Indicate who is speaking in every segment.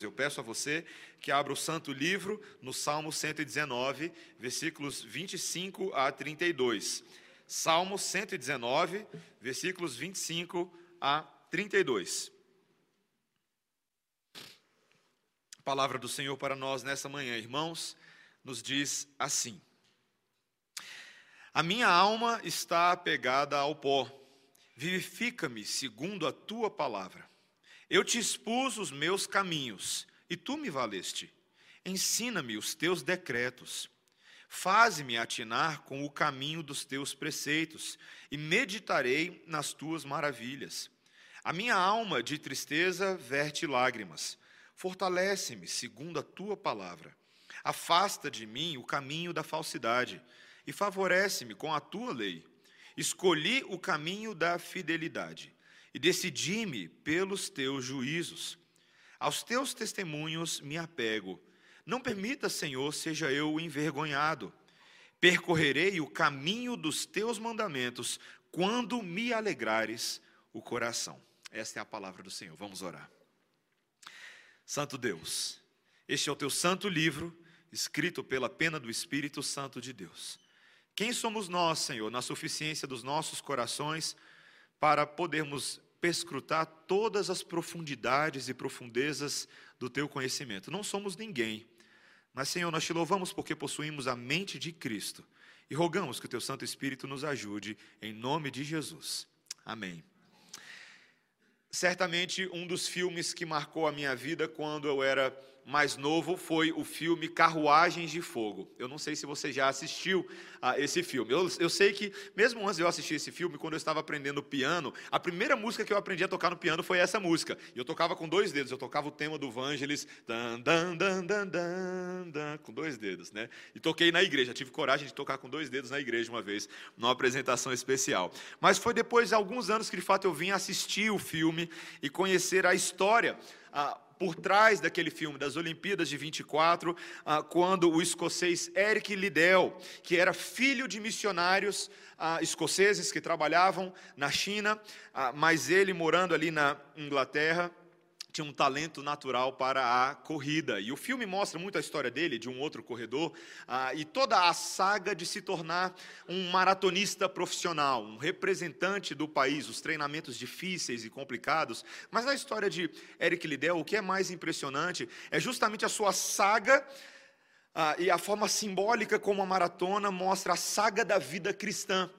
Speaker 1: Eu peço a você que abra o santo livro no Salmo 119, versículos 25 a 32. Salmo 119, versículos 25 a 32. A palavra do Senhor para nós nessa manhã, irmãos, nos diz assim: A minha alma está apegada ao pó, vivifica-me segundo a tua palavra. Eu te expus os meus caminhos, e tu me valeste. Ensina-me os teus decretos. Faze-me atinar com o caminho dos teus preceitos, e meditarei nas tuas maravilhas. A minha alma de tristeza verte lágrimas. Fortalece-me segundo a tua palavra. Afasta de mim o caminho da falsidade, e favorece-me com a tua lei. Escolhi o caminho da fidelidade e decidi-me pelos teus juízos. Aos teus testemunhos me apego. Não permita, Senhor, seja eu envergonhado. Percorrerei o caminho dos teus mandamentos quando me alegrares o coração. Esta é a palavra do Senhor. Vamos orar. Santo Deus, este é o teu santo livro, escrito pela pena do Espírito Santo de Deus. Quem somos nós, Senhor, na suficiência dos nossos corações? Para podermos perscrutar todas as profundidades e profundezas do teu conhecimento. Não somos ninguém, mas, Senhor, nós te louvamos porque possuímos a mente de Cristo e rogamos que o teu Santo Espírito nos ajude, em nome de Jesus. Amém. Certamente um dos filmes que marcou a minha vida quando eu era mais novo foi o filme Carruagens de Fogo. Eu não sei se você já assistiu a esse filme. Eu, eu sei que, mesmo antes de eu assistir esse filme, quando eu estava aprendendo piano, a primeira música que eu aprendi a tocar no piano foi essa música. E eu tocava com dois dedos. Eu tocava o tema do Vangelis, dan, dan, dan, dan, dan, dan, com dois dedos. Né? E toquei na igreja. Tive coragem de tocar com dois dedos na igreja uma vez, numa apresentação especial. Mas foi depois de alguns anos que, de fato, eu vim assistir o filme e conhecer a história. A, por trás daquele filme, das Olimpíadas de 24, ah, quando o escocês Eric Liddell, que era filho de missionários ah, escoceses que trabalhavam na China, ah, mas ele morando ali na Inglaterra, tinha um talento natural para a corrida. E o filme mostra muito a história dele, de um outro corredor, ah, e toda a saga de se tornar um maratonista profissional, um representante do país, os treinamentos difíceis e complicados. Mas na história de Eric Liddell, o que é mais impressionante é justamente a sua saga. Ah, e a forma simbólica como a maratona mostra a saga da vida cristã.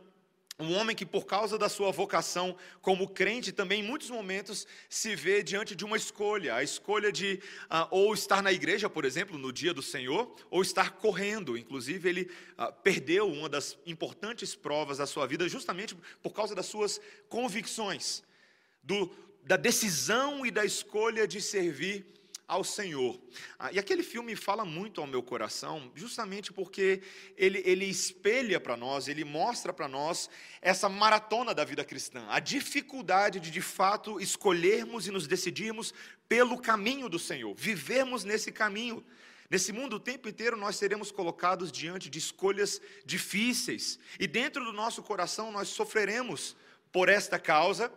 Speaker 1: Um homem que, por causa da sua vocação como crente, também em muitos momentos se vê diante de uma escolha: a escolha de uh, ou estar na igreja, por exemplo, no dia do Senhor, ou estar correndo. Inclusive, ele uh, perdeu uma das importantes provas da sua vida justamente por causa das suas convicções, do, da decisão e da escolha de servir ao Senhor. Ah, e aquele filme fala muito ao meu coração, justamente porque ele, ele espelha para nós, ele mostra para nós essa maratona da vida cristã, a dificuldade de de fato escolhermos e nos decidirmos pelo caminho do Senhor, vivermos nesse caminho. Nesse mundo o tempo inteiro nós seremos colocados diante de escolhas difíceis, e dentro do nosso coração nós sofreremos por esta causa,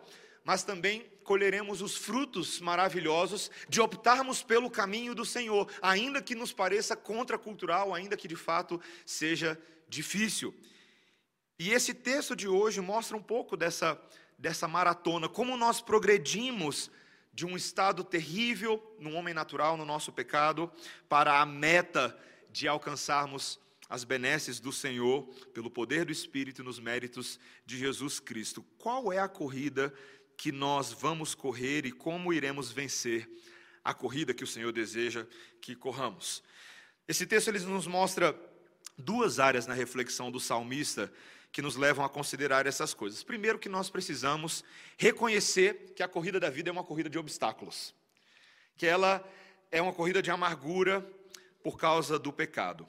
Speaker 1: mas também colheremos os frutos maravilhosos de optarmos pelo caminho do Senhor, ainda que nos pareça contracultural, ainda que de fato seja difícil. E esse texto de hoje mostra um pouco dessa, dessa maratona, como nós progredimos de um estado terrível no homem natural, no nosso pecado, para a meta de alcançarmos as benesses do Senhor pelo poder do Espírito e nos méritos de Jesus Cristo. Qual é a corrida que nós vamos correr e como iremos vencer a corrida que o Senhor deseja que corramos. Esse texto ele nos mostra duas áreas na reflexão do salmista que nos levam a considerar essas coisas. Primeiro, que nós precisamos reconhecer que a corrida da vida é uma corrida de obstáculos, que ela é uma corrida de amargura por causa do pecado.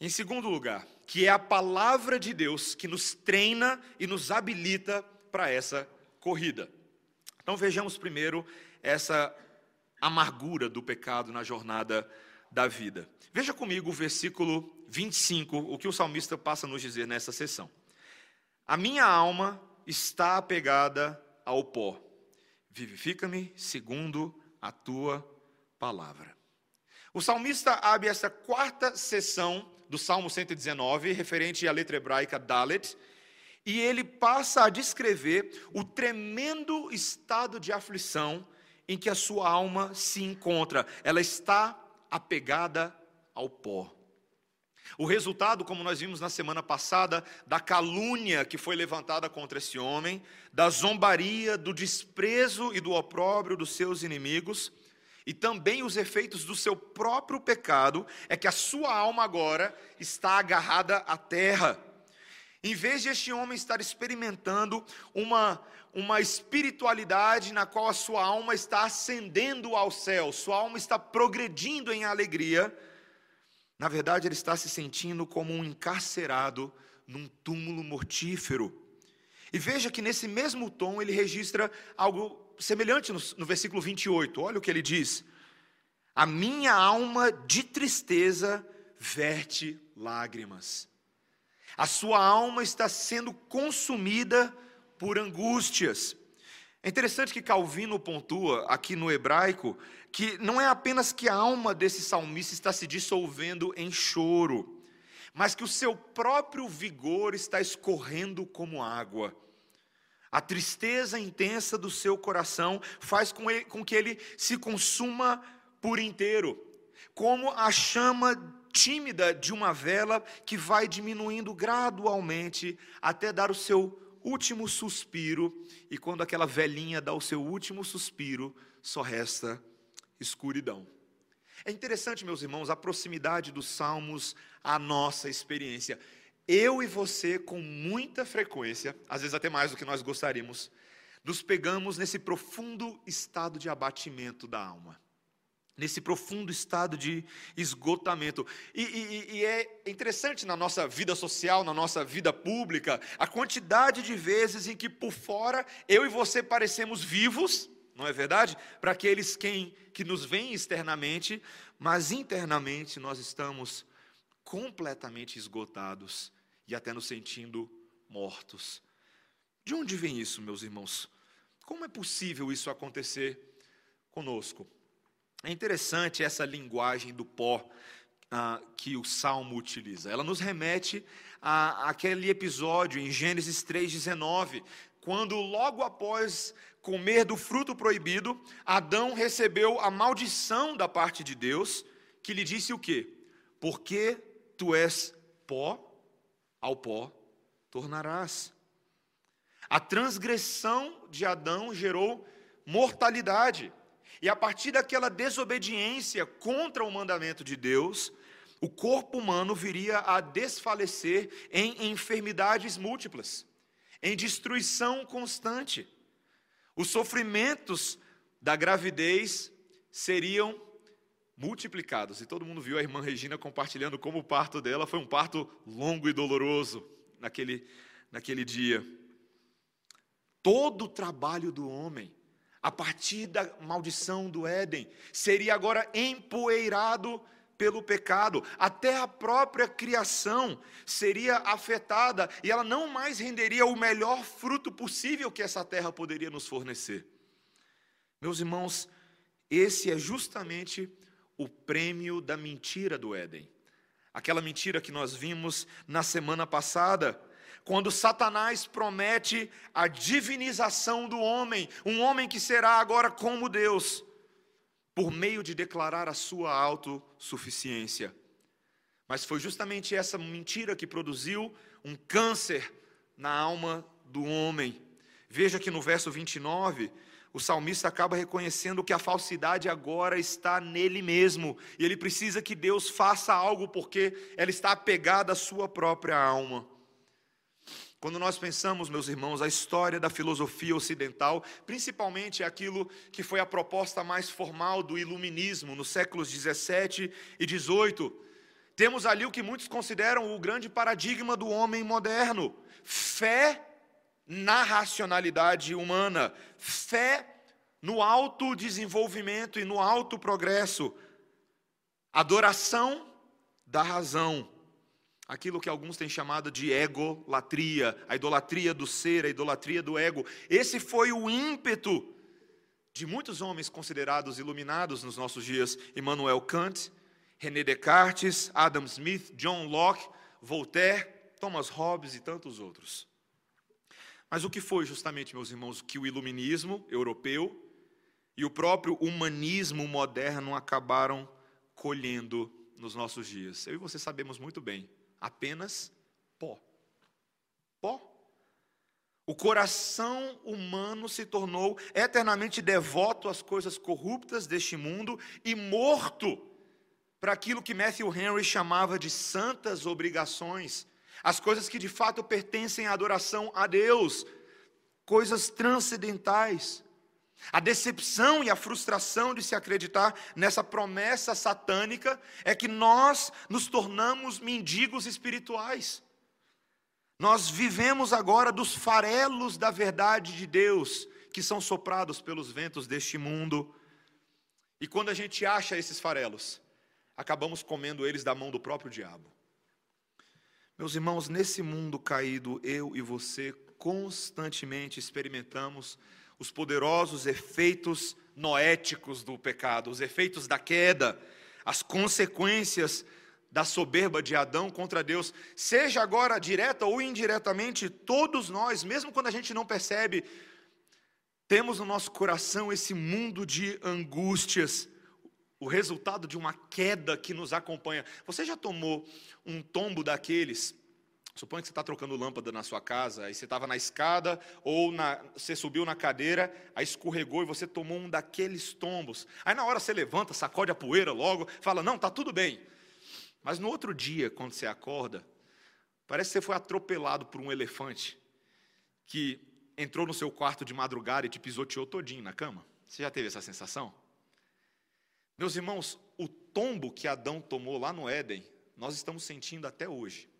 Speaker 1: Em segundo lugar, que é a palavra de Deus que nos treina e nos habilita para essa corrida. Então vejamos primeiro essa amargura do pecado na jornada da vida. Veja comigo o versículo 25, o que o salmista passa a nos dizer nessa sessão. A minha alma está apegada ao pó. Vivifica-me segundo a tua palavra. O salmista abre essa quarta sessão do Salmo 119, referente à letra hebraica Dalet, e ele passa a descrever o tremendo estado de aflição em que a sua alma se encontra. Ela está apegada ao pó. O resultado, como nós vimos na semana passada, da calúnia que foi levantada contra esse homem, da zombaria, do desprezo e do opróbrio dos seus inimigos, e também os efeitos do seu próprio pecado, é que a sua alma agora está agarrada à terra. Em vez de este homem estar experimentando uma, uma espiritualidade na qual a sua alma está ascendendo ao céu, sua alma está progredindo em alegria, na verdade ele está se sentindo como um encarcerado num túmulo mortífero. E veja que nesse mesmo tom ele registra algo semelhante no, no versículo 28. Olha o que ele diz: A minha alma de tristeza verte lágrimas. A sua alma está sendo consumida por angústias. É interessante que Calvino pontua aqui no hebraico que não é apenas que a alma desse salmista está se dissolvendo em choro, mas que o seu próprio vigor está escorrendo como água. A tristeza intensa do seu coração faz com, ele, com que ele se consuma por inteiro, como a chama tímida de uma vela que vai diminuindo gradualmente até dar o seu último suspiro, e quando aquela velhinha dá o seu último suspiro, só resta escuridão. É interessante, meus irmãos, a proximidade dos salmos à nossa experiência eu e você, com muita frequência, às vezes até mais do que nós gostaríamos, nos pegamos nesse profundo estado de abatimento da alma, nesse profundo estado de esgotamento. E, e, e, é interessante na nossa vida social, na nossa vida pública, a quantidade de vezes em que por fora eu e você parecemos vivos, não é verdade? Para aqueles quem, que nos veem externamente, mas internamente nós estamos completamente esgotados e até nos sentindo mortos. De onde vem isso, meus irmãos? Como é possível isso acontecer conosco? É interessante essa linguagem do pó ah, que o Salmo utiliza. Ela nos remete a, aquele episódio em Gênesis 3,19, quando logo após comer do fruto proibido, Adão recebeu a maldição da parte de Deus, que lhe disse o quê? Porque tu és pó, ao pó tornarás. A transgressão de Adão gerou mortalidade. E a partir daquela desobediência contra o mandamento de Deus, o corpo humano viria a desfalecer em enfermidades múltiplas, em destruição constante. Os sofrimentos da gravidez seriam multiplicados. E todo mundo viu a irmã Regina compartilhando como o parto dela foi um parto longo e doloroso naquele, naquele dia. Todo o trabalho do homem, a partir da maldição do Éden, seria agora empoeirado pelo pecado, até a própria criação seria afetada e ela não mais renderia o melhor fruto possível que essa terra poderia nos fornecer. Meus irmãos, esse é justamente o prêmio da mentira do Éden. Aquela mentira que nós vimos na semana passada, quando Satanás promete a divinização do homem, um homem que será agora como Deus, por meio de declarar a sua autossuficiência. Mas foi justamente essa mentira que produziu um câncer na alma do homem. Veja que no verso 29, o salmista acaba reconhecendo que a falsidade agora está nele mesmo, e ele precisa que Deus faça algo porque ela está apegada à sua própria alma. Quando nós pensamos, meus irmãos, a história da filosofia ocidental, principalmente aquilo que foi a proposta mais formal do iluminismo nos séculos 17 e 18, temos ali o que muitos consideram o grande paradigma do homem moderno: fé na racionalidade humana, fé no autodesenvolvimento e no alto progresso, adoração da razão, aquilo que alguns têm chamado de egolatria, a idolatria do ser, a idolatria do ego. Esse foi o ímpeto de muitos homens considerados iluminados nos nossos dias, Immanuel Kant, René Descartes, Adam Smith, John Locke, Voltaire, Thomas Hobbes e tantos outros. Mas o que foi justamente, meus irmãos, que o iluminismo europeu e o próprio humanismo moderno acabaram colhendo nos nossos dias? Eu e você sabemos muito bem, apenas pó. Pó. O coração humano se tornou eternamente devoto às coisas corruptas deste mundo e morto para aquilo que Matthew Henry chamava de santas obrigações, as coisas que de fato pertencem à adoração a Deus, coisas transcendentais. A decepção e a frustração de se acreditar nessa promessa satânica é que nós nos tornamos mendigos espirituais. Nós vivemos agora dos farelos da verdade de Deus, que são soprados pelos ventos deste mundo. E quando a gente acha esses farelos, acabamos comendo eles da mão do próprio diabo. Meus irmãos, nesse mundo caído, eu e você constantemente experimentamos os poderosos efeitos noéticos do pecado, os efeitos da queda, as consequências da soberba de Adão contra Deus, seja agora direta ou indiretamente, todos nós, mesmo quando a gente não percebe, temos no nosso coração esse mundo de angústias, o resultado de uma queda que nos acompanha. Você já tomou um tombo daqueles? Suponha que você está trocando lâmpada na sua casa, aí você estava na escada ou na, você subiu na cadeira, aí escorregou e você tomou um daqueles tombos. Aí na hora você levanta, sacode a poeira logo, fala: Não, está tudo bem. Mas no outro dia, quando você acorda, parece que você foi atropelado por um elefante que entrou no seu quarto de madrugada e te pisoteou todinho na cama. Você já teve essa sensação? Meus irmãos, o tombo que Adão tomou lá no Éden, nós estamos sentindo até hoje.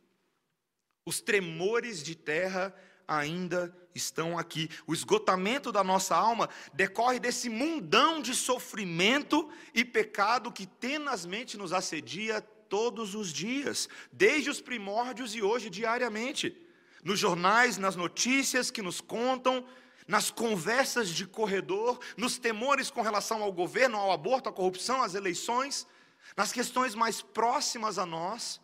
Speaker 1: Os tremores de terra ainda estão aqui. O esgotamento da nossa alma decorre desse mundão de sofrimento e pecado que tenazmente nos assedia todos os dias, desde os primórdios e hoje diariamente. Nos jornais, nas notícias que nos contam, nas conversas de corredor, nos temores com relação ao governo, ao aborto, à corrupção, às eleições, nas questões mais próximas a nós.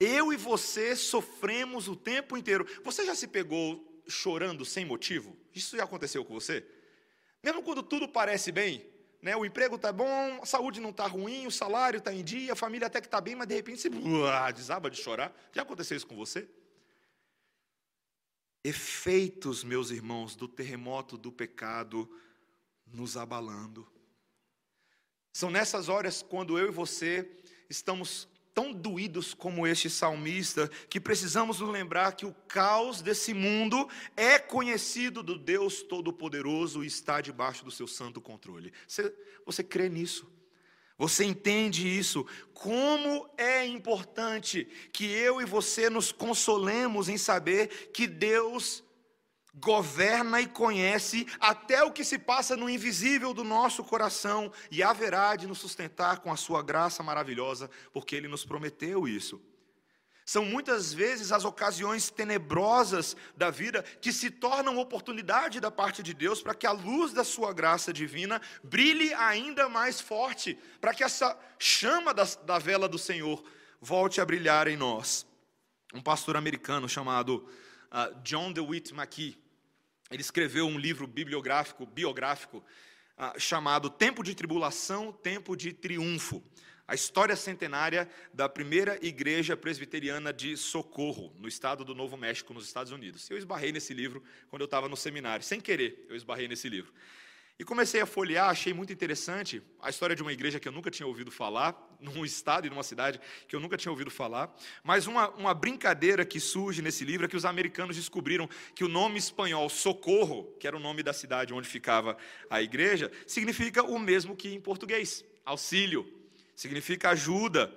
Speaker 1: Eu e você sofremos o tempo inteiro. Você já se pegou chorando sem motivo? Isso já aconteceu com você? Mesmo quando tudo parece bem, né? O emprego está bom, a saúde não está ruim, o salário está em dia, a família até que está bem, mas de repente você uah, desaba de chorar. Já aconteceu isso com você? Efeitos, meus irmãos, do terremoto do pecado nos abalando. São nessas horas quando eu e você estamos tão doídos como este salmista, que precisamos nos lembrar que o caos desse mundo é conhecido do Deus Todo-Poderoso e está debaixo do seu santo controle. Você, você crê nisso? Você entende isso? Como é importante que eu e você nos consolemos em saber que Deus governa e conhece até o que se passa no invisível do nosso coração e haverá de nos sustentar com a sua graça maravilhosa, porque ele nos prometeu isso. São muitas vezes as ocasiões tenebrosas da vida que se tornam oportunidade da parte de Deus para que a luz da sua graça divina brilhe ainda mais forte, para que essa chama da, da vela do Senhor volte a brilhar em nós. Um pastor americano chamado uh, John DeWitt McKee, ele escreveu um livro bibliográfico, biográfico, uh, chamado Tempo de Tribulação, Tempo de Triunfo. A história centenária da primeira igreja presbiteriana de Socorro, no estado do Novo México, nos Estados Unidos. Eu esbarrei nesse livro quando eu estava no seminário, sem querer, eu esbarrei nesse livro. E comecei a folhear, achei muito interessante a história de uma igreja que eu nunca tinha ouvido falar, num estado e numa cidade que eu nunca tinha ouvido falar. Mas uma, uma brincadeira que surge nesse livro é que os americanos descobriram que o nome espanhol Socorro, que era o nome da cidade onde ficava a igreja, significa o mesmo que em português: auxílio, significa ajuda.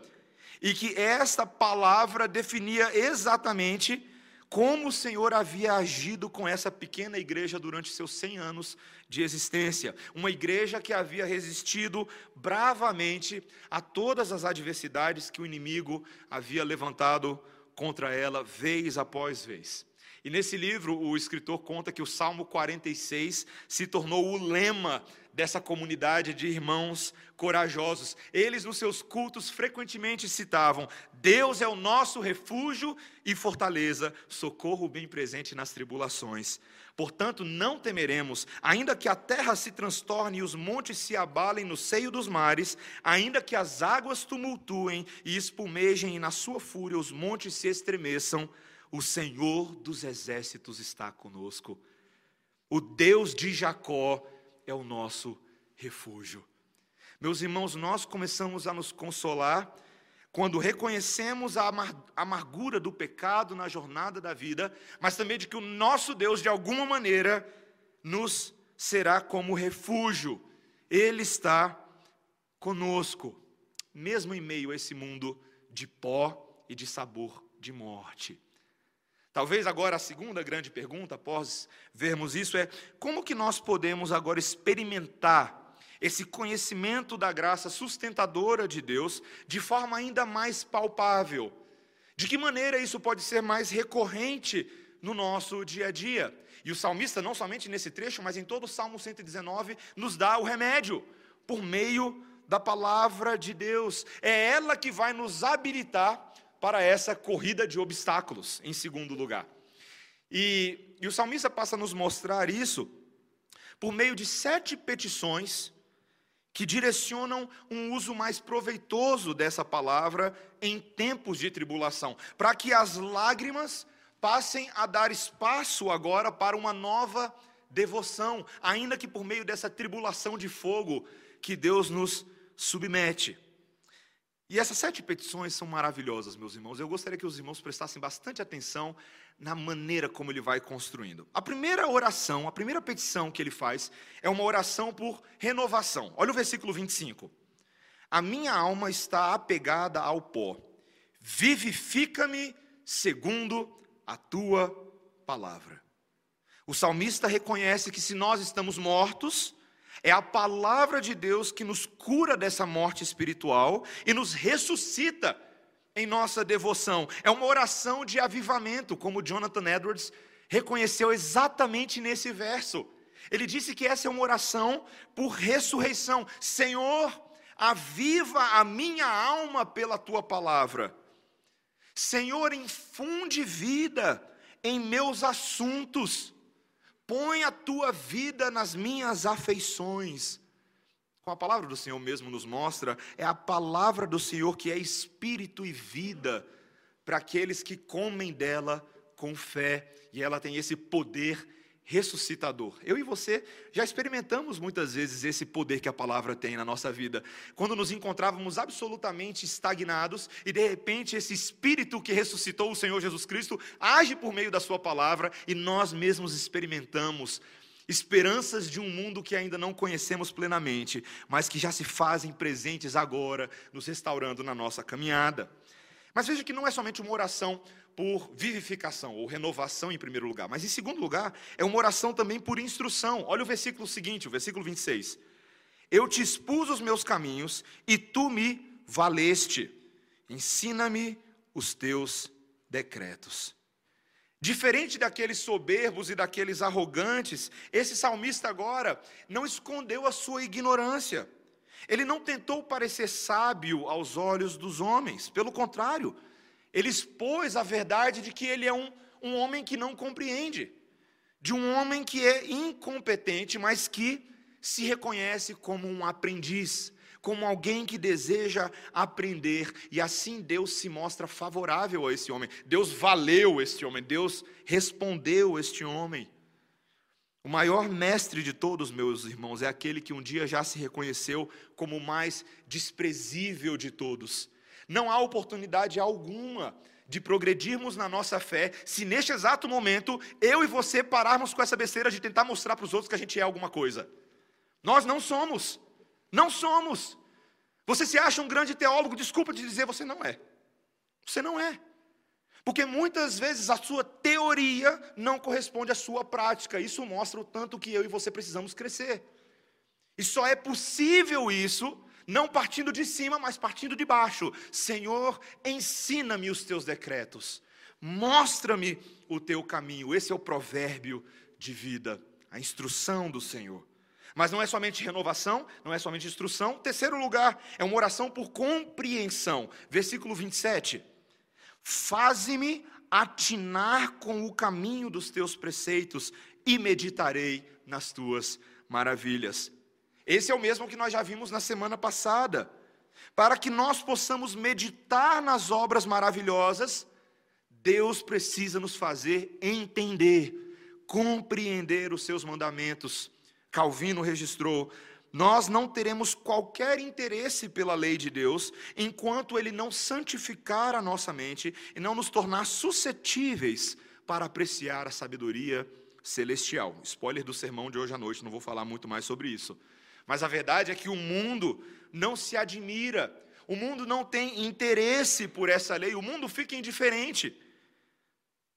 Speaker 1: E que esta palavra definia exatamente como o Senhor havia agido com essa pequena igreja durante seus 100 anos de existência. Uma igreja que havia resistido bravamente a todas as adversidades que o inimigo havia levantado contra ela, vez após vez. E nesse livro, o escritor conta que o Salmo 46 se tornou o lema dessa comunidade de irmãos corajosos. Eles, nos seus cultos, frequentemente citavam: Deus é o nosso refúgio e fortaleza, socorro bem presente nas tribulações. Portanto, não temeremos, ainda que a terra se transtorne e os montes se abalem no seio dos mares, ainda que as águas tumultuem e espumejem e na sua fúria os montes se estremeçam o Senhor dos exércitos está conosco. O Deus de Jacó é o nosso refúgio. Meus irmãos, nós começamos a nos consolar quando reconhecemos a amargura do pecado na jornada da vida, mas também de que o nosso Deus, de alguma maneira, nos será como refúgio. Ele está conosco, mesmo em meio a esse mundo de pó e de sabor de morte. Talvez agora a segunda grande pergunta, após vermos isso, é como que nós podemos agora experimentar esse conhecimento da graça sustentadora de Deus de forma ainda mais palpável? De que maneira isso pode ser mais recorrente no nosso dia a dia? E o salmista, não somente nesse trecho, mas em todo o Salmo 119, nos dá o remédio, por meio da palavra de Deus. É ela que vai nos habilitar para essa corrida de obstáculos, em segundo lugar. E, e o salmista passa a nos mostrar isso por meio de sete petições que direcionam um uso mais proveitoso dessa palavra em tempos de tribulação, para que as lágrimas passem a dar espaço agora para uma nova devoção, ainda que por meio dessa tribulação de fogo que Deus nos submete. E essas sete petições são maravilhosas, meus irmãos. Eu gostaria que os irmãos prestassem bastante atenção na maneira como ele vai construindo. A primeira oração, a primeira petição que ele faz é uma oração por renovação. Olha o versículo 25. A minha alma está apegada ao pó. Vivifica-me segundo a tua palavra. O salmista reconhece que se nós estamos mortos, é a palavra de Deus que nos cura dessa morte espiritual e nos ressuscita em nossa devoção. É uma oração de avivamento, como Jonathan Edwards reconheceu exatamente nesse verso. Ele disse que essa é uma oração por ressurreição. Senhor, aviva a minha alma pela tua palavra. Senhor, infunde vida em meus assuntos. Põe a tua vida nas minhas afeições. Com a palavra do Senhor mesmo nos mostra, é a palavra do Senhor que é espírito e vida para aqueles que comem dela com fé, e ela tem esse poder ressuscitador. Eu e você já experimentamos muitas vezes esse poder que a palavra tem na nossa vida. Quando nos encontrávamos absolutamente estagnados e de repente esse espírito que ressuscitou o Senhor Jesus Cristo age por meio da sua palavra e nós mesmos experimentamos esperanças de um mundo que ainda não conhecemos plenamente, mas que já se fazem presentes agora, nos restaurando na nossa caminhada. Mas veja que não é somente uma oração por vivificação ou renovação em primeiro lugar, mas em segundo lugar, é uma oração também por instrução. Olha o versículo seguinte, o versículo 26. Eu te expus os meus caminhos e tu me valeste. Ensina-me os teus decretos. Diferente daqueles soberbos e daqueles arrogantes, esse salmista agora não escondeu a sua ignorância. Ele não tentou parecer sábio aos olhos dos homens, pelo contrário, ele expôs a verdade de que ele é um, um homem que não compreende, de um homem que é incompetente, mas que se reconhece como um aprendiz, como alguém que deseja aprender, e assim Deus se mostra favorável a esse homem. Deus valeu este homem, Deus respondeu este homem. O maior mestre de todos, meus irmãos, é aquele que um dia já se reconheceu como o mais desprezível de todos. Não há oportunidade alguma de progredirmos na nossa fé se neste exato momento eu e você pararmos com essa besteira de tentar mostrar para os outros que a gente é alguma coisa. Nós não somos. Não somos. Você se acha um grande teólogo, desculpa te dizer, você não é. Você não é. Porque muitas vezes a sua teoria não corresponde à sua prática. Isso mostra o tanto que eu e você precisamos crescer. E só é possível isso não partindo de cima, mas partindo de baixo. Senhor, ensina-me os teus decretos. Mostra-me o teu caminho. Esse é o provérbio de vida, a instrução do Senhor. Mas não é somente renovação, não é somente instrução. Terceiro lugar, é uma oração por compreensão. Versículo 27. Faze-me atinar com o caminho dos teus preceitos e meditarei nas tuas maravilhas. Esse é o mesmo que nós já vimos na semana passada. Para que nós possamos meditar nas obras maravilhosas, Deus precisa nos fazer entender, compreender os seus mandamentos. Calvino registrou: nós não teremos qualquer interesse pela lei de Deus enquanto ele não santificar a nossa mente e não nos tornar suscetíveis para apreciar a sabedoria celestial. Spoiler do sermão de hoje à noite, não vou falar muito mais sobre isso. Mas a verdade é que o mundo não se admira, o mundo não tem interesse por essa lei, o mundo fica indiferente.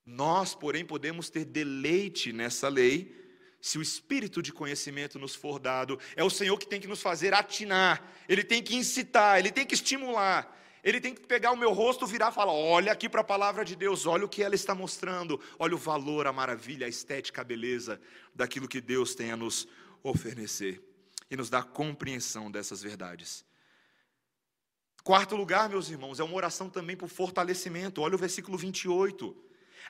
Speaker 1: Nós, porém, podemos ter deleite nessa lei, se o espírito de conhecimento nos for dado. É o Senhor que tem que nos fazer atinar, Ele tem que incitar, Ele tem que estimular. Ele tem que pegar o meu rosto, virar e falar: olha aqui para a palavra de Deus, olha o que ela está mostrando, olha o valor, a maravilha, a estética, a beleza daquilo que Deus tem a nos oferecer e nos dar compreensão dessas verdades. Quarto lugar, meus irmãos, é uma oração também por fortalecimento. Olha o versículo 28.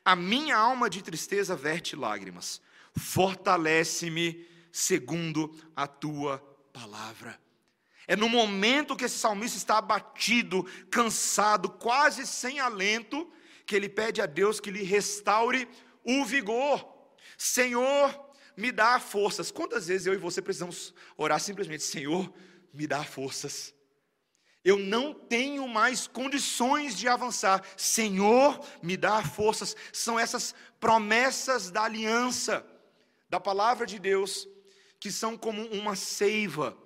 Speaker 1: A minha alma de tristeza verte lágrimas, fortalece-me segundo a tua palavra. É no momento que esse salmista está abatido, cansado, quase sem alento, que ele pede a Deus que lhe restaure o vigor. Senhor, me dá forças. Quantas vezes eu e você precisamos orar simplesmente, Senhor, me dá forças. Eu não tenho mais condições de avançar. Senhor, me dá forças. São essas promessas da aliança, da palavra de Deus, que são como uma seiva,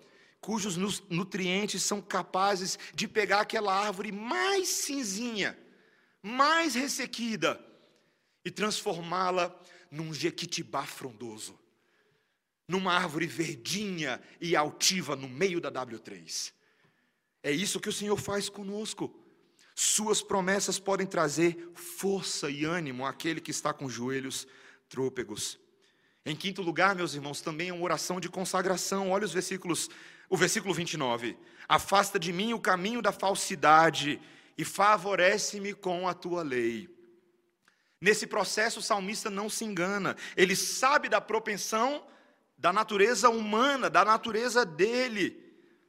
Speaker 1: cujos nutrientes são capazes de pegar aquela árvore mais cinzinha, mais ressequida, e transformá-la num jequitibá frondoso, numa árvore verdinha e altiva no meio da W3. É isso que o Senhor faz conosco. Suas promessas podem trazer força e ânimo àquele que está com joelhos trôpegos. Em quinto lugar, meus irmãos, também é uma oração de consagração. Olha os versículos, o versículo 29. Afasta de mim o caminho da falsidade e favorece-me com a tua lei. Nesse processo, o salmista não se engana, ele sabe da propensão da natureza humana, da natureza dele,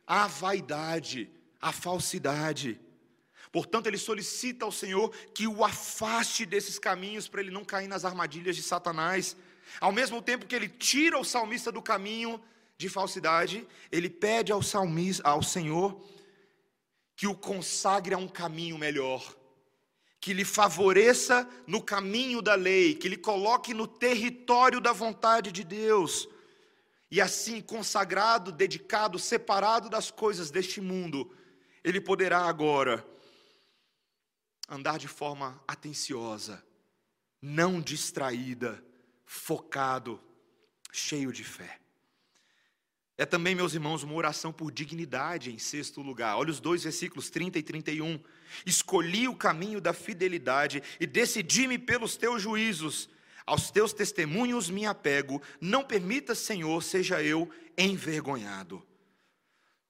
Speaker 1: a vaidade, a falsidade. Portanto, ele solicita ao Senhor que o afaste desses caminhos para ele não cair nas armadilhas de Satanás. Ao mesmo tempo que ele tira o salmista do caminho de falsidade, ele pede ao salmista, ao Senhor que o consagre a um caminho melhor que lhe favoreça no caminho da lei, que lhe coloque no território da vontade de Deus. E assim, consagrado, dedicado, separado das coisas deste mundo, ele poderá agora andar de forma atenciosa, não distraída, focado, cheio de fé. É também, meus irmãos, uma oração por dignidade em sexto lugar. Olha os dois versículos 30 e 31. Escolhi o caminho da fidelidade e decidi-me pelos teus juízos. Aos teus testemunhos me apego. Não permita, Senhor, seja eu envergonhado.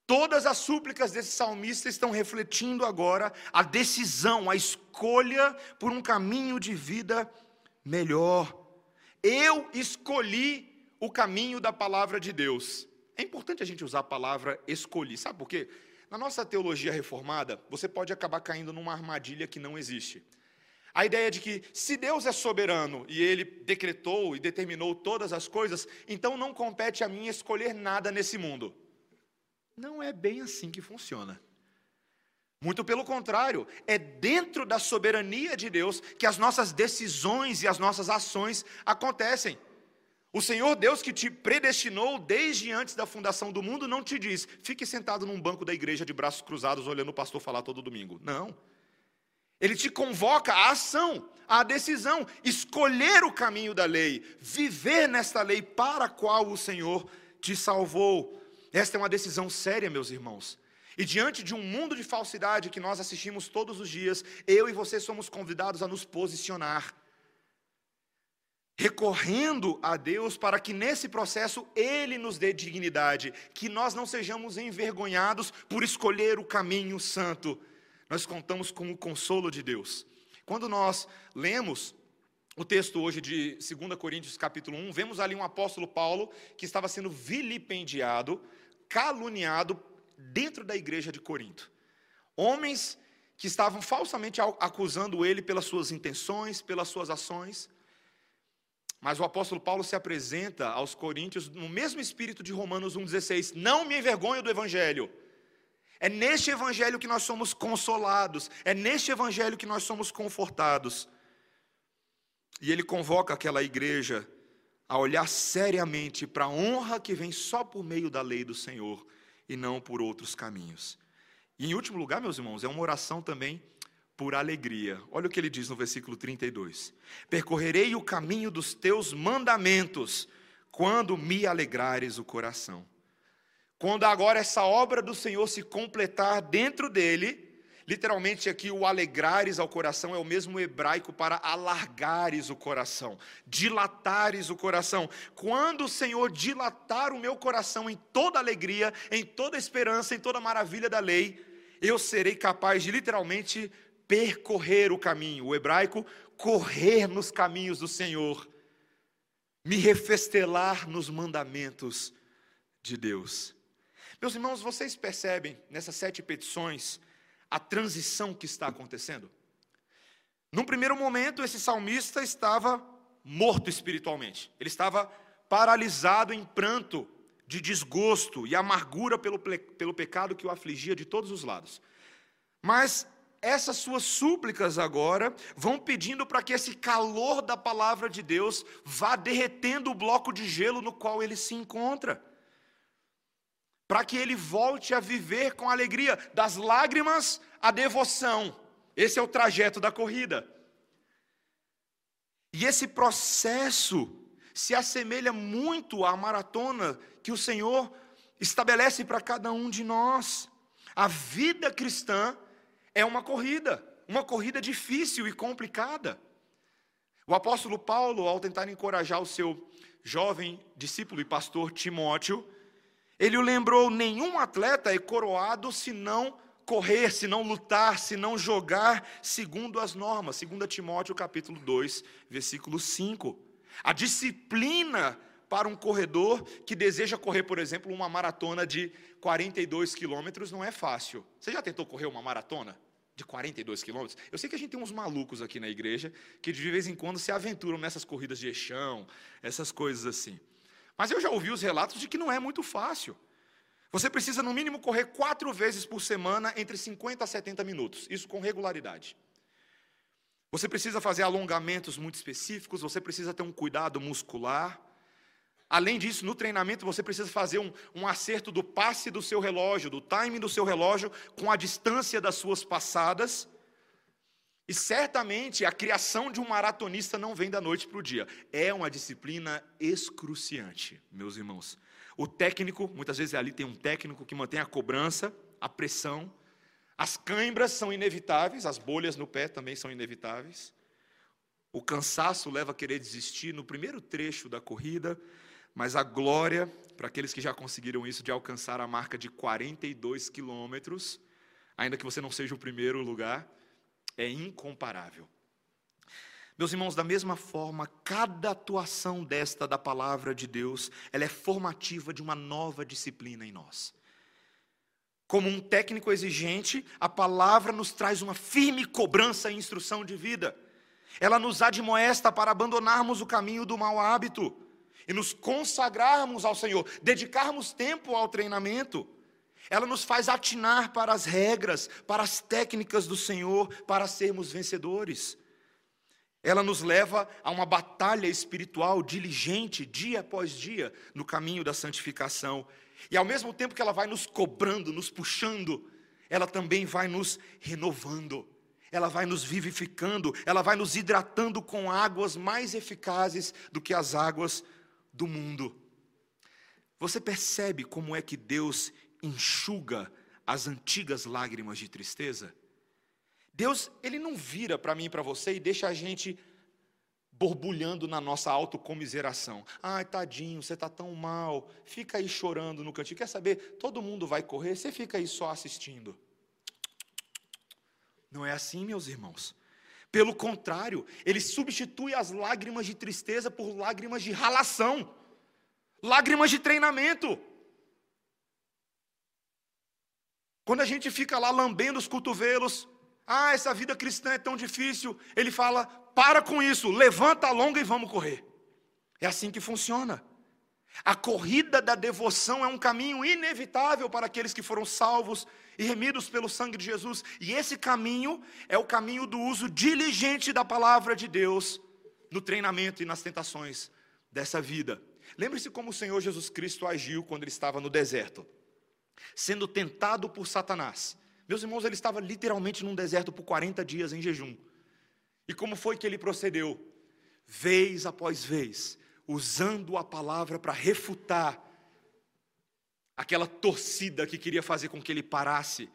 Speaker 1: Todas as súplicas desse salmista estão refletindo agora a decisão, a escolha por um caminho de vida melhor. Eu escolhi o caminho da palavra de Deus. É importante a gente usar a palavra escolhi. Sabe por quê? Na nossa teologia reformada, você pode acabar caindo numa armadilha que não existe. A ideia de que se Deus é soberano e ele decretou e determinou todas as coisas, então não compete a mim escolher nada nesse mundo. Não é bem assim que funciona. Muito pelo contrário, é dentro da soberania de Deus que as nossas decisões e as nossas ações acontecem. O Senhor Deus que te predestinou desde antes da fundação do mundo não te diz, fique sentado num banco da igreja de braços cruzados olhando o pastor falar todo domingo. Não. Ele te convoca à ação, à decisão, escolher o caminho da lei, viver nesta lei para a qual o Senhor te salvou. Esta é uma decisão séria, meus irmãos. E diante de um mundo de falsidade que nós assistimos todos os dias, eu e você somos convidados a nos posicionar, recorrendo a Deus para que nesse processo Ele nos dê dignidade, que nós não sejamos envergonhados por escolher o caminho santo. Nós contamos com o consolo de Deus. Quando nós lemos o texto hoje de 2 Coríntios capítulo 1, vemos ali um apóstolo Paulo que estava sendo vilipendiado, caluniado dentro da igreja de Corinto. Homens que estavam falsamente acusando ele pelas suas intenções, pelas suas ações. Mas o apóstolo Paulo se apresenta aos coríntios no mesmo espírito de Romanos 1,16: Não me envergonho do evangelho. É neste evangelho que nós somos consolados, é neste evangelho que nós somos confortados. E ele convoca aquela igreja a olhar seriamente para a honra que vem só por meio da lei do Senhor e não por outros caminhos. E em último lugar, meus irmãos, é uma oração também por alegria. Olha o que ele diz no versículo 32: Percorrerei o caminho dos teus mandamentos quando me alegrares o coração. Quando agora essa obra do Senhor se completar dentro dele, Literalmente aqui o alegrares ao coração é o mesmo hebraico para alargares o coração, dilatares o coração. Quando o Senhor dilatar o meu coração em toda alegria, em toda esperança, em toda maravilha da lei, eu serei capaz de literalmente percorrer o caminho. O hebraico, correr nos caminhos do Senhor, me refestelar nos mandamentos de Deus. Meus irmãos, vocês percebem nessas sete petições a transição que está acontecendo? Num primeiro momento, esse salmista estava morto espiritualmente, ele estava paralisado em pranto, de desgosto e amargura pelo, pelo pecado que o afligia de todos os lados. Mas essas suas súplicas agora vão pedindo para que esse calor da palavra de Deus vá derretendo o bloco de gelo no qual ele se encontra para que ele volte a viver com alegria, das lágrimas à devoção. Esse é o trajeto da corrida. E esse processo se assemelha muito à maratona que o Senhor estabelece para cada um de nós. A vida cristã é uma corrida, uma corrida difícil e complicada. O apóstolo Paulo, ao tentar encorajar o seu jovem discípulo e pastor Timóteo, ele o lembrou: nenhum atleta é coroado se não correr, se não lutar, se não jogar segundo as normas. Segundo Timóteo capítulo 2, versículo 5. A disciplina para um corredor que deseja correr, por exemplo, uma maratona de 42 quilômetros não é fácil. Você já tentou correr uma maratona? De 42 quilômetros. Eu sei que a gente tem uns malucos aqui na igreja que de vez em quando se aventuram nessas corridas de eixão, essas coisas assim. Mas eu já ouvi os relatos de que não é muito fácil. Você precisa, no mínimo, correr quatro vezes por semana, entre 50 a 70 minutos. Isso com regularidade. Você precisa fazer alongamentos muito específicos, você precisa ter um cuidado muscular. Além disso, no treinamento, você precisa fazer um, um acerto do passe do seu relógio, do timing do seu relógio, com a distância das suas passadas. E certamente a criação de um maratonista não vem da noite para o dia. É uma disciplina excruciante, meus irmãos. O técnico, muitas vezes ali tem um técnico que mantém a cobrança, a pressão. As cãibras são inevitáveis, as bolhas no pé também são inevitáveis. O cansaço leva a querer desistir no primeiro trecho da corrida, mas a glória, para aqueles que já conseguiram isso, de alcançar a marca de 42 quilômetros, ainda que você não seja o primeiro lugar, é incomparável. Meus irmãos, da mesma forma, cada atuação desta da palavra de Deus, ela é formativa de uma nova disciplina em nós. Como um técnico exigente, a palavra nos traz uma firme cobrança e instrução de vida. Ela nos admoesta para abandonarmos o caminho do mau hábito e nos consagrarmos ao Senhor, dedicarmos tempo ao treinamento. Ela nos faz atinar para as regras, para as técnicas do Senhor, para sermos vencedores. Ela nos leva a uma batalha espiritual diligente, dia após dia, no caminho da santificação. E ao mesmo tempo que ela vai nos cobrando, nos puxando, ela também vai nos renovando, ela vai nos vivificando, ela vai nos hidratando com águas mais eficazes do que as águas do mundo. Você percebe como é que Deus enxuga as antigas lágrimas de tristeza? Deus, ele não vira para mim e para você e deixa a gente borbulhando na nossa autocomiseração. Ai, tadinho, você está tão mal, fica aí chorando no cantinho. Quer saber? Todo mundo vai correr, você fica aí só assistindo. Não é assim, meus irmãos. Pelo contrário, ele substitui as lágrimas de tristeza por lágrimas de ralação, lágrimas de treinamento. Quando a gente fica lá lambendo os cotovelos, ah, essa vida cristã é tão difícil, ele fala: para com isso, levanta a longa e vamos correr. É assim que funciona. A corrida da devoção é um caminho inevitável para aqueles que foram salvos e remidos pelo sangue de Jesus. E esse caminho é o caminho do uso diligente da palavra de Deus no treinamento e nas tentações dessa vida. Lembre-se como o Senhor Jesus Cristo agiu quando ele estava no deserto, sendo tentado por Satanás. Meus irmãos, ele estava literalmente num deserto por 40 dias em jejum. E como foi que ele procedeu? Vez após vez, usando a palavra para refutar aquela torcida que queria fazer com que ele parasse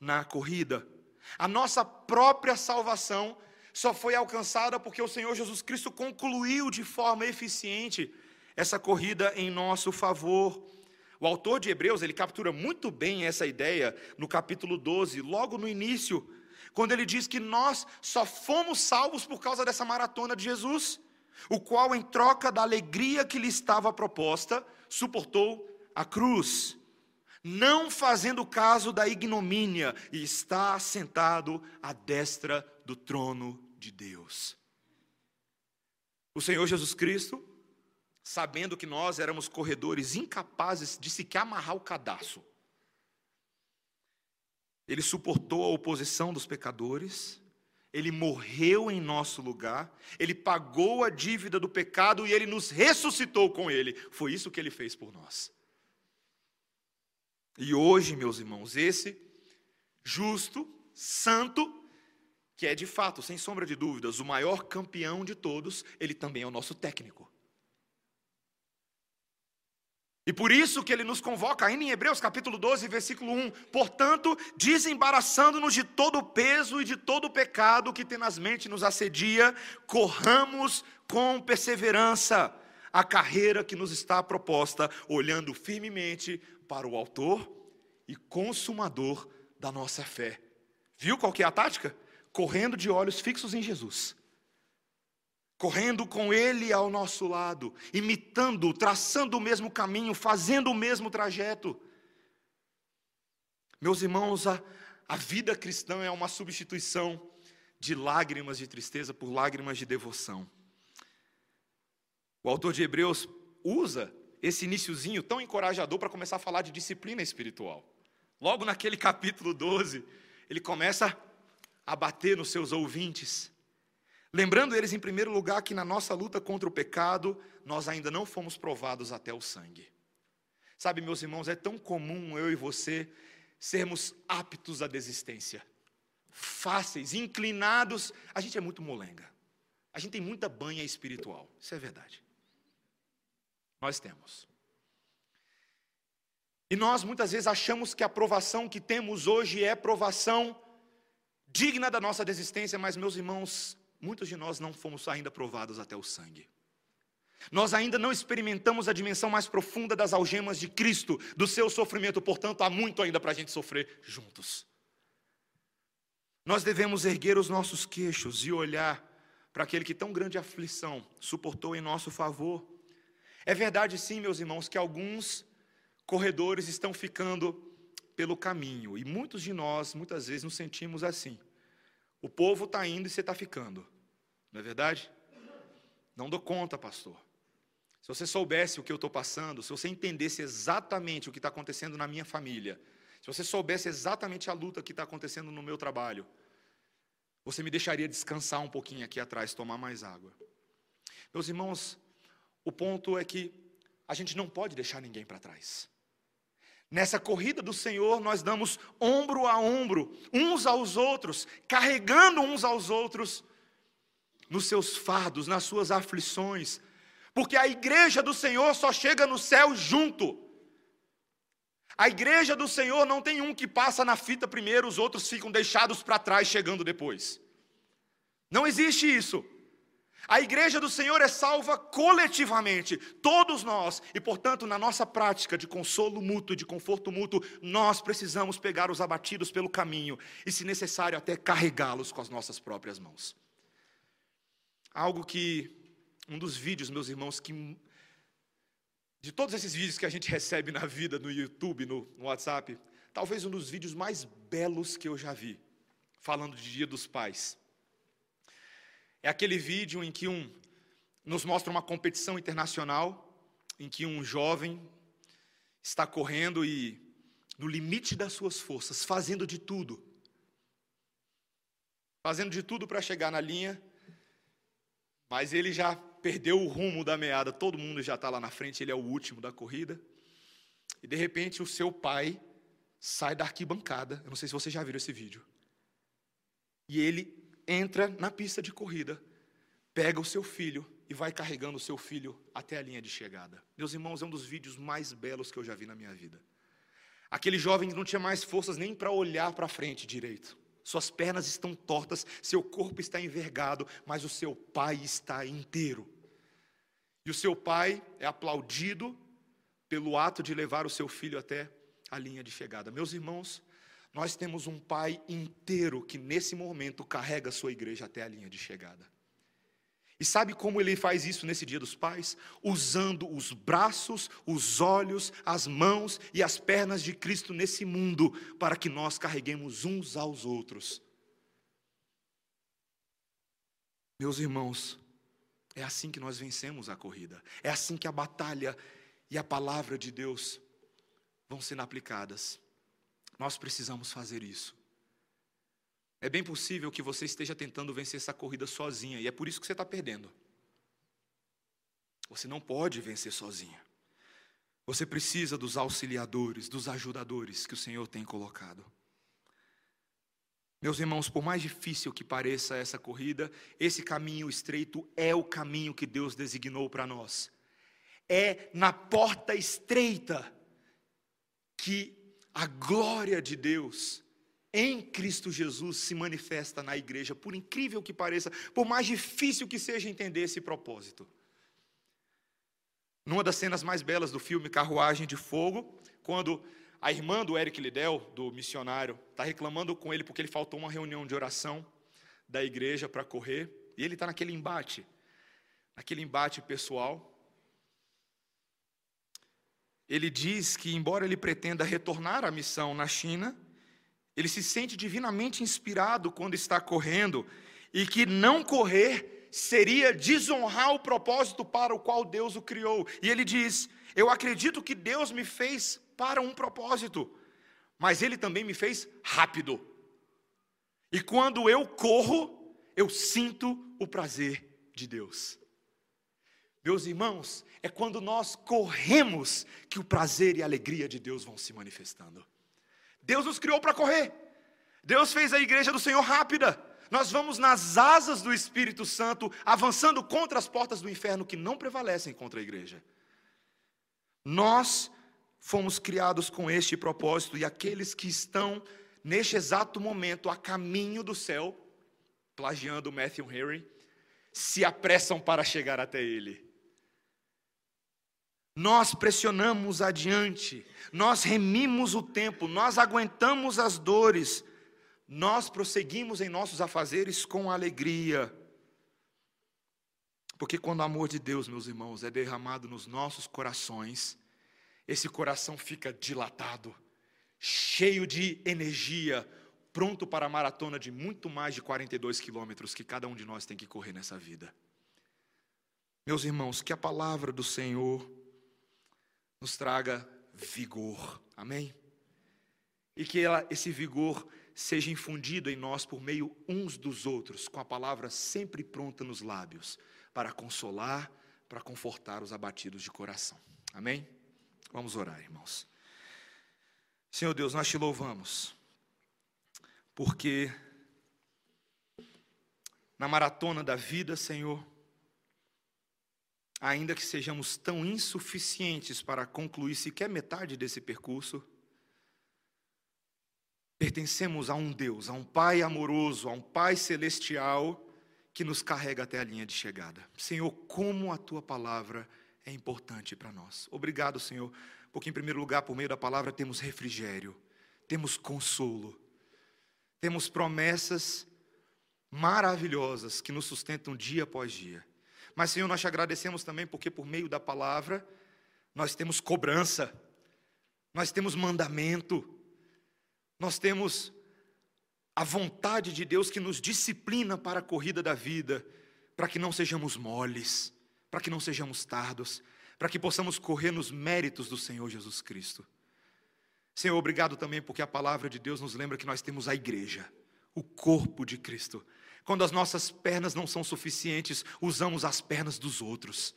Speaker 1: na corrida. A nossa própria salvação só foi alcançada porque o Senhor Jesus Cristo concluiu de forma eficiente essa corrida em nosso favor. O autor de Hebreus, ele captura muito bem essa ideia no capítulo 12, logo no início, quando ele diz que nós só fomos salvos por causa dessa maratona de Jesus, o qual, em troca da alegria que lhe estava proposta, suportou a cruz, não fazendo caso da ignomínia, e está sentado à destra do trono de Deus. O Senhor Jesus Cristo, sabendo que nós éramos corredores incapazes de sequer amarrar o cadastro, ele suportou a oposição dos pecadores, ele morreu em nosso lugar, ele pagou a dívida do pecado e ele nos ressuscitou com ele. Foi isso que ele fez por nós. E hoje, meus irmãos, esse justo, santo, que é de fato, sem sombra de dúvidas, o maior campeão de todos, ele também é o nosso técnico. E por isso que ele nos convoca, ainda em Hebreus capítulo 12, versículo 1: Portanto, desembaraçando-nos de todo o peso e de todo o pecado que tenazmente nos assedia, corramos com perseverança a carreira que nos está proposta, olhando firmemente para o Autor e Consumador da nossa fé. Viu qual que é a tática? Correndo de olhos fixos em Jesus correndo com Ele ao nosso lado, imitando, traçando o mesmo caminho, fazendo o mesmo trajeto. Meus irmãos, a, a vida cristã é uma substituição de lágrimas de tristeza por lágrimas de devoção. O autor de Hebreus usa esse iníciozinho tão encorajador para começar a falar de disciplina espiritual. Logo naquele capítulo 12, ele começa a bater nos seus ouvintes Lembrando eles, em primeiro lugar, que na nossa luta contra o pecado, nós ainda não fomos provados até o sangue. Sabe, meus irmãos, é tão comum eu e você sermos aptos à desistência, fáceis, inclinados. A gente é muito molenga. A gente tem muita banha espiritual. Isso é verdade. Nós temos. E nós muitas vezes achamos que a provação que temos hoje é provação digna da nossa desistência, mas, meus irmãos, muitos de nós não fomos ainda provados até o sangue. Nós ainda não experimentamos a dimensão mais profunda das algemas de Cristo, do seu sofrimento, portanto, há muito ainda para a gente sofrer juntos. Nós devemos erguer os nossos queixos e olhar para aquele que tão grande aflição suportou em nosso favor. É verdade, sim, meus irmãos, que alguns corredores estão ficando pelo caminho, e muitos de nós, muitas vezes, nos sentimos assim. O povo está indo e você está ficando. Não é verdade? Não dou conta, pastor. Se você soubesse o que eu estou passando, se você entendesse exatamente o que está acontecendo na minha família, se você soubesse exatamente a luta que está acontecendo no meu trabalho, você me deixaria descansar um pouquinho aqui atrás, tomar mais água. Meus irmãos, o ponto é que a gente não pode deixar ninguém para trás. Nessa corrida do Senhor, nós damos ombro a ombro, uns aos outros, carregando uns aos outros nos seus fardos, nas suas aflições, porque a igreja do Senhor só chega no céu junto. A igreja do Senhor não tem um que passa na fita primeiro, os outros ficam deixados para trás, chegando depois. Não existe isso. A igreja do Senhor é salva coletivamente, todos nós, e portanto, na nossa prática de consolo mútuo, de conforto mútuo, nós precisamos pegar os abatidos pelo caminho e, se necessário, até carregá-los com as nossas próprias mãos. Algo que, um dos vídeos, meus irmãos, que de todos esses vídeos que a gente recebe na vida, no YouTube, no, no WhatsApp, talvez um dos vídeos mais belos que eu já vi, falando de Dia dos Pais. É aquele vídeo em que um nos mostra uma competição internacional, em que um jovem está correndo e no limite das suas forças, fazendo de tudo, fazendo de tudo para chegar na linha, mas ele já perdeu o rumo da meada, todo mundo já está lá na frente, ele é o último da corrida. E de repente o seu pai sai da arquibancada. Eu não sei se você já viu esse vídeo. E ele entra na pista de corrida, pega o seu filho e vai carregando o seu filho até a linha de chegada. Meus irmãos, é um dos vídeos mais belos que eu já vi na minha vida. Aquele jovem não tinha mais forças nem para olhar para frente direito. Suas pernas estão tortas, seu corpo está envergado, mas o seu pai está inteiro. E o seu pai é aplaudido pelo ato de levar o seu filho até a linha de chegada. Meus irmãos, nós temos um pai inteiro que nesse momento carrega a sua igreja até a linha de chegada. E sabe como ele faz isso nesse dia dos pais? Usando os braços, os olhos, as mãos e as pernas de Cristo nesse mundo, para que nós carreguemos uns aos outros. Meus irmãos, é assim que nós vencemos a corrida, é assim que a batalha e a palavra de Deus vão sendo aplicadas. Nós precisamos fazer isso. É bem possível que você esteja tentando vencer essa corrida sozinha, e é por isso que você está perdendo. Você não pode vencer sozinha. Você precisa dos auxiliadores, dos ajudadores que o Senhor tem colocado. Meus irmãos, por mais difícil que pareça essa corrida, esse caminho estreito é o caminho que Deus designou para nós. É na porta estreita que a glória de Deus em Cristo Jesus se manifesta na igreja, por incrível que pareça, por mais difícil que seja entender esse propósito. Numa das cenas mais belas do filme Carruagem de Fogo, quando a irmã do Eric Liddell, do missionário, está reclamando com ele porque ele faltou uma reunião de oração da igreja para correr, e ele está naquele embate, naquele embate pessoal. Ele diz que, embora ele pretenda retornar à missão na China, ele se sente divinamente inspirado quando está correndo, e que não correr seria desonrar o propósito para o qual Deus o criou. E ele diz: Eu acredito que Deus me fez para um propósito, mas Ele também me fez rápido. E quando eu corro, eu sinto o prazer de Deus. Meus irmãos, é quando nós corremos que o prazer e a alegria de Deus vão se manifestando. Deus nos criou para correr. Deus fez a igreja do Senhor rápida. Nós vamos nas asas do Espírito Santo, avançando contra as portas do inferno que não prevalecem contra a igreja. Nós fomos criados com este propósito e aqueles que estão neste exato momento a caminho do céu, plagiando Matthew Henry, se apressam para chegar até ele. Nós pressionamos adiante, nós remimos o tempo, nós aguentamos as dores, nós prosseguimos em nossos afazeres com alegria. Porque quando o amor de Deus, meus irmãos, é derramado nos nossos corações, esse coração fica dilatado, cheio de energia, pronto para a maratona de muito mais de 42 quilômetros que cada um de nós tem que correr nessa vida. Meus irmãos, que a palavra do Senhor nos traga vigor. Amém? E que ela, esse vigor seja infundido em nós por meio uns dos outros, com a palavra sempre pronta nos lábios, para consolar, para confortar os abatidos de coração. Amém? Vamos orar, irmãos. Senhor Deus, nós te louvamos, porque na maratona da vida, Senhor, ainda que sejamos tão insuficientes para concluir sequer metade desse percurso, pertencemos a um Deus, a um Pai amoroso, a um Pai celestial que nos carrega até a linha de chegada. Senhor, como a tua palavra é importante para nós. Obrigado, Senhor, porque em primeiro lugar, por meio da palavra, temos refrigério, temos consolo, temos promessas maravilhosas que nos sustentam dia após dia. Mas, Senhor, nós te agradecemos também porque por meio da palavra nós temos cobrança, nós temos mandamento, nós temos a vontade de Deus que nos disciplina para a corrida da vida, para que não sejamos moles, para que não sejamos tardos, para que possamos correr nos méritos do Senhor Jesus Cristo. Senhor, obrigado também porque a palavra de Deus nos lembra que nós temos a igreja, o corpo de Cristo. Quando as nossas pernas não são suficientes, usamos as pernas dos outros.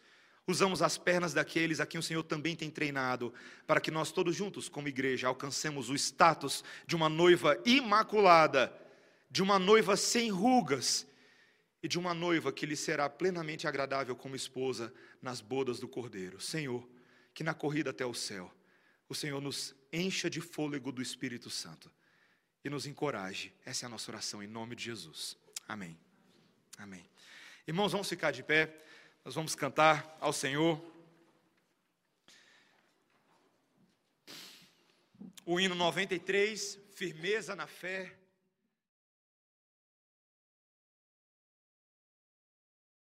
Speaker 1: Usamos as pernas daqueles a quem o Senhor também tem treinado, para que nós todos juntos, como igreja, alcancemos o status de uma noiva imaculada, de uma noiva sem rugas e de uma noiva que lhe será plenamente agradável como esposa nas bodas do Cordeiro. Senhor, que na corrida até o céu, o Senhor nos encha de fôlego do Espírito Santo e nos encoraje. Essa é a nossa oração em nome de Jesus. Amém. Amém. Irmãos, vamos ficar de pé. Nós vamos cantar ao Senhor. O hino 93, firmeza na fé.